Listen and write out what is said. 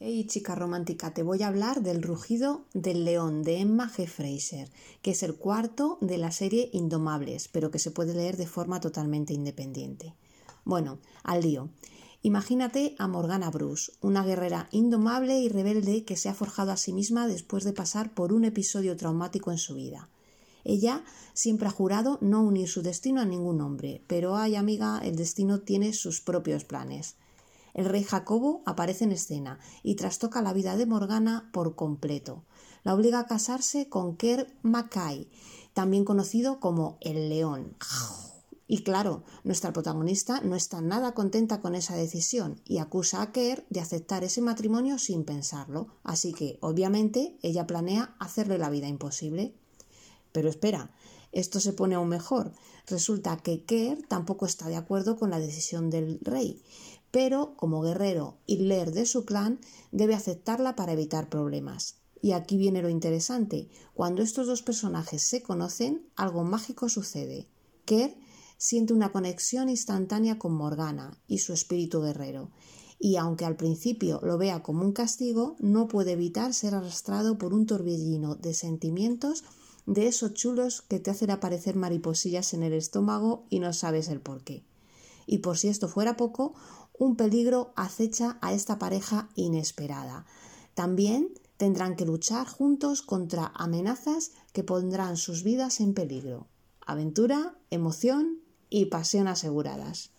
Hey chica romántica, te voy a hablar del rugido del león de Emma G. Fraser, que es el cuarto de la serie Indomables, pero que se puede leer de forma totalmente independiente. Bueno, al lío. Imagínate a Morgana Bruce, una guerrera indomable y rebelde que se ha forjado a sí misma después de pasar por un episodio traumático en su vida. Ella siempre ha jurado no unir su destino a ningún hombre, pero ay amiga, el destino tiene sus propios planes. El rey Jacobo aparece en escena y trastoca la vida de Morgana por completo. La obliga a casarse con Kerr Mackay, también conocido como el León. Y claro, nuestra protagonista no está nada contenta con esa decisión y acusa a Kerr de aceptar ese matrimonio sin pensarlo, así que obviamente ella planea hacerle la vida imposible. Pero espera, esto se pone aún mejor. Resulta que Kerr tampoco está de acuerdo con la decisión del rey pero como guerrero y leer de su clan debe aceptarla para evitar problemas. Y aquí viene lo interesante. Cuando estos dos personajes se conocen, algo mágico sucede. Kerr siente una conexión instantánea con Morgana y su espíritu guerrero. Y aunque al principio lo vea como un castigo, no puede evitar ser arrastrado por un torbellino de sentimientos de esos chulos que te hacen aparecer mariposillas en el estómago y no sabes el por qué. Y por si esto fuera poco, un peligro acecha a esta pareja inesperada. También tendrán que luchar juntos contra amenazas que pondrán sus vidas en peligro. Aventura, emoción y pasión aseguradas.